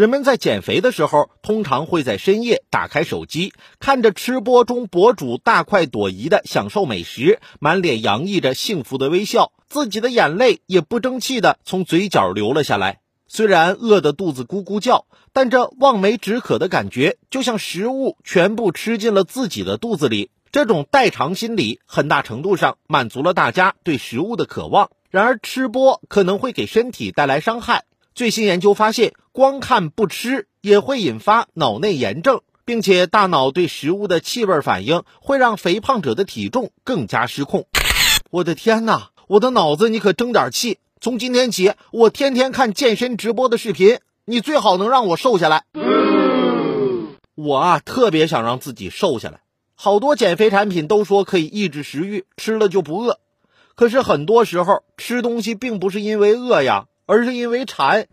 人们在减肥的时候，通常会在深夜打开手机，看着吃播中博主大快朵颐的享受美食，满脸洋溢着幸福的微笑，自己的眼泪也不争气的从嘴角流了下来。虽然饿得肚子咕咕叫，但这望梅止渴的感觉，就像食物全部吃进了自己的肚子里。这种代偿心理，很大程度上满足了大家对食物的渴望。然而，吃播可能会给身体带来伤害。最新研究发现，光看不吃也会引发脑内炎症，并且大脑对食物的气味反应会让肥胖者的体重更加失控。我的天哪！我的脑子，你可争点气！从今天起，我天天看健身直播的视频，你最好能让我瘦下来。我啊，特别想让自己瘦下来。好多减肥产品都说可以抑制食欲，吃了就不饿。可是很多时候吃东西并不是因为饿呀。而是因为馋。